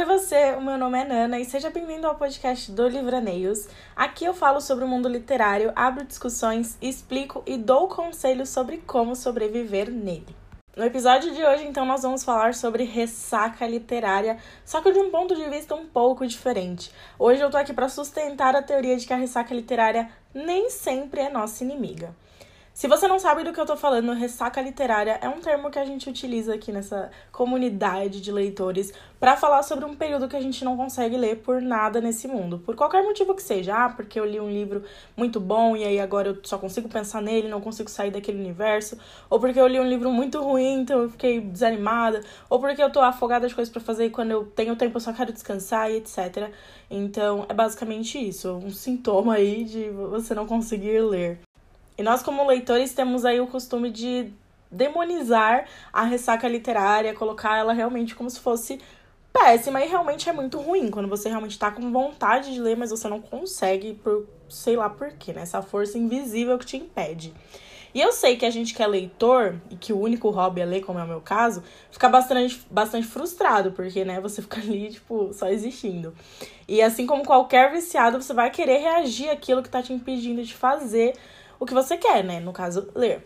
Oi você, o meu nome é Nana e seja bem-vindo ao podcast do Livraneios. Aqui eu falo sobre o mundo literário, abro discussões, explico e dou conselhos sobre como sobreviver nele. No episódio de hoje, então, nós vamos falar sobre ressaca literária, só que de um ponto de vista um pouco diferente. Hoje eu tô aqui para sustentar a teoria de que a ressaca literária nem sempre é nossa inimiga. Se você não sabe do que eu tô falando, ressaca literária é um termo que a gente utiliza aqui nessa comunidade de leitores para falar sobre um período que a gente não consegue ler por nada nesse mundo, por qualquer motivo que seja. Ah, porque eu li um livro muito bom e aí agora eu só consigo pensar nele, não consigo sair daquele universo, ou porque eu li um livro muito ruim, então eu fiquei desanimada, ou porque eu tô afogada de coisas para fazer e quando eu tenho tempo eu só quero descansar e etc. Então, é basicamente isso, um sintoma aí de você não conseguir ler. E nós, como leitores, temos aí o costume de demonizar a ressaca literária, colocar ela realmente como se fosse péssima e realmente é muito ruim quando você realmente tá com vontade de ler, mas você não consegue por sei lá por quê, né? Essa força invisível que te impede. E eu sei que a gente que é leitor e que o único hobby é ler, como é o meu caso, fica bastante, bastante frustrado, porque, né, você fica ali, tipo, só existindo. E assim como qualquer viciado, você vai querer reagir àquilo que tá te impedindo de fazer o que você quer, né? No caso, ler.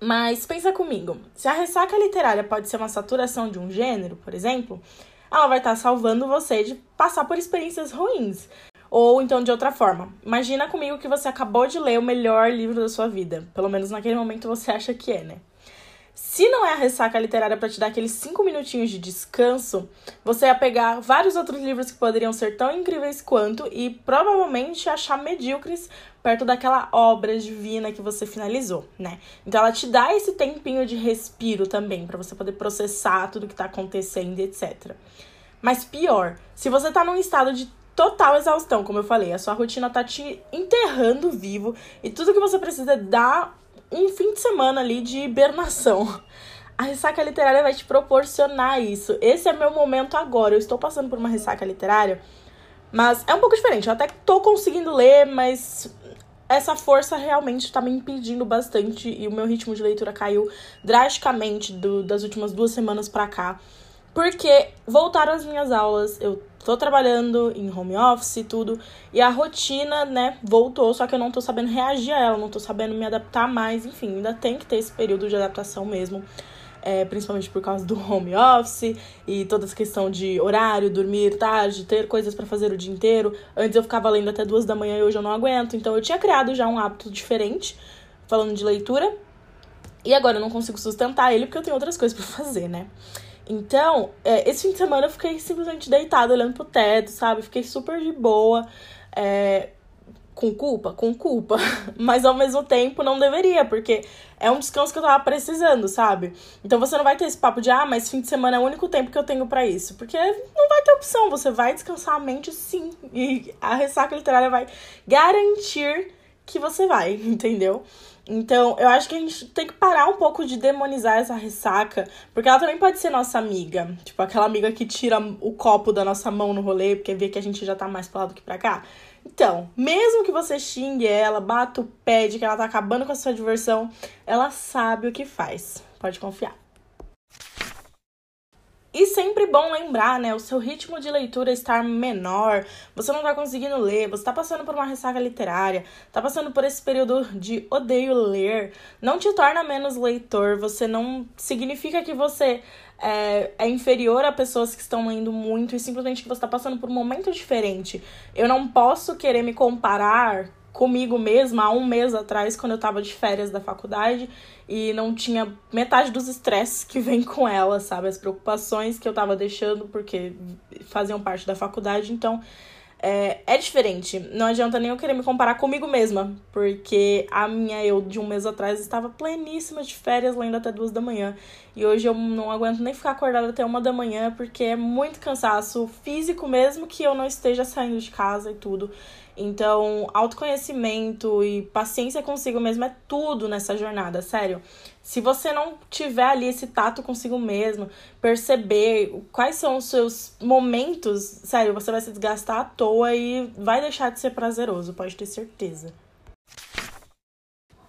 Mas pensa comigo, se a ressaca literária pode ser uma saturação de um gênero, por exemplo, ela vai estar salvando você de passar por experiências ruins. Ou então de outra forma, imagina comigo que você acabou de ler o melhor livro da sua vida. Pelo menos naquele momento você acha que é, né? Se não é a ressaca literária para te dar aqueles cinco minutinhos de descanso, você ia pegar vários outros livros que poderiam ser tão incríveis quanto e provavelmente achar medíocres perto daquela obra divina que você finalizou, né? Então ela te dá esse tempinho de respiro também para você poder processar tudo que tá acontecendo, etc. Mas pior, se você tá num estado de total exaustão, como eu falei, a sua rotina tá te enterrando vivo e tudo que você precisa é dar um fim de semana ali de hibernação. A ressaca literária vai te proporcionar isso. Esse é meu momento agora. Eu estou passando por uma ressaca literária, mas é um pouco diferente. Eu até tô conseguindo ler, mas essa força realmente está me impedindo bastante e o meu ritmo de leitura caiu drasticamente do, das últimas duas semanas para cá. Porque voltaram as minhas aulas, eu tô trabalhando em home office e tudo, e a rotina, né, voltou, só que eu não tô sabendo reagir a ela, não tô sabendo me adaptar mais, enfim, ainda tem que ter esse período de adaptação mesmo. É, principalmente por causa do home office e toda essa questão de horário, dormir tarde, ter coisas para fazer o dia inteiro. Antes eu ficava lendo até duas da manhã e hoje eu não aguento. Então eu tinha criado já um hábito diferente, falando de leitura. E agora eu não consigo sustentar ele porque eu tenho outras coisas para fazer, né? Então, é, esse fim de semana eu fiquei simplesmente deitada olhando pro teto, sabe? Fiquei super de boa. É, com culpa? Com culpa. Mas ao mesmo tempo não deveria, porque é um descanso que eu tava precisando, sabe? Então você não vai ter esse papo de, ah, mas fim de semana é o único tempo que eu tenho para isso. Porque não vai ter opção, você vai descansar a mente sim. E a ressaca literária vai garantir que você vai, entendeu? Então, eu acho que a gente tem que parar um pouco de demonizar essa ressaca, porque ela também pode ser nossa amiga. Tipo, aquela amiga que tira o copo da nossa mão no rolê, porque vê que a gente já tá mais pra lá do que pra cá. Então, mesmo que você xingue ela, bata o pé de que ela tá acabando com a sua diversão, ela sabe o que faz. Pode confiar. E sempre bom lembrar, né? O seu ritmo de leitura estar menor, você não tá conseguindo ler, você tá passando por uma ressaca literária, tá passando por esse período de odeio ler, não te torna menos leitor, você não significa que você é, é, inferior a pessoas que estão lendo muito e simplesmente que você está passando por um momento diferente. Eu não posso querer me comparar comigo mesma há um mês atrás, quando eu tava de férias da faculdade e não tinha metade dos estresses que vem com ela, sabe? As preocupações que eu tava deixando porque faziam parte da faculdade. Então, é, é diferente. Não adianta nem eu querer me comparar comigo mesma, porque a minha eu de um mês atrás estava pleníssima de férias, lendo até duas da manhã. E hoje eu não aguento nem ficar acordada até uma da manhã, porque é muito cansaço físico mesmo que eu não esteja saindo de casa e tudo. Então, autoconhecimento e paciência consigo mesmo é tudo nessa jornada, sério. Se você não tiver ali esse tato consigo mesmo, perceber quais são os seus momentos, sério, você vai se desgastar à toa e vai deixar de ser prazeroso, pode ter certeza.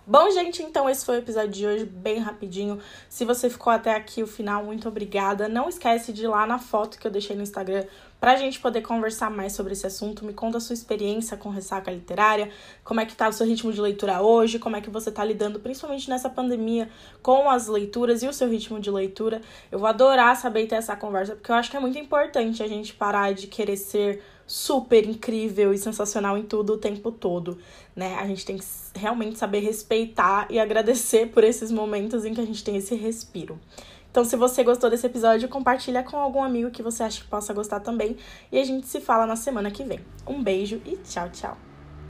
Bom, gente, então esse foi o episódio de hoje, bem rapidinho. Se você ficou até aqui o final, muito obrigada. Não esquece de ir lá na foto que eu deixei no Instagram pra gente poder conversar mais sobre esse assunto. Me conta a sua experiência com ressaca literária, como é que tá o seu ritmo de leitura hoje, como é que você tá lidando, principalmente nessa pandemia, com as leituras e o seu ritmo de leitura. Eu vou adorar saber ter essa conversa, porque eu acho que é muito importante a gente parar de querer ser super incrível e sensacional em tudo o tempo todo, né? A gente tem que realmente saber respeitar e agradecer por esses momentos em que a gente tem esse respiro. Então, se você gostou desse episódio, compartilha com algum amigo que você acha que possa gostar também. E a gente se fala na semana que vem. Um beijo e tchau, tchau.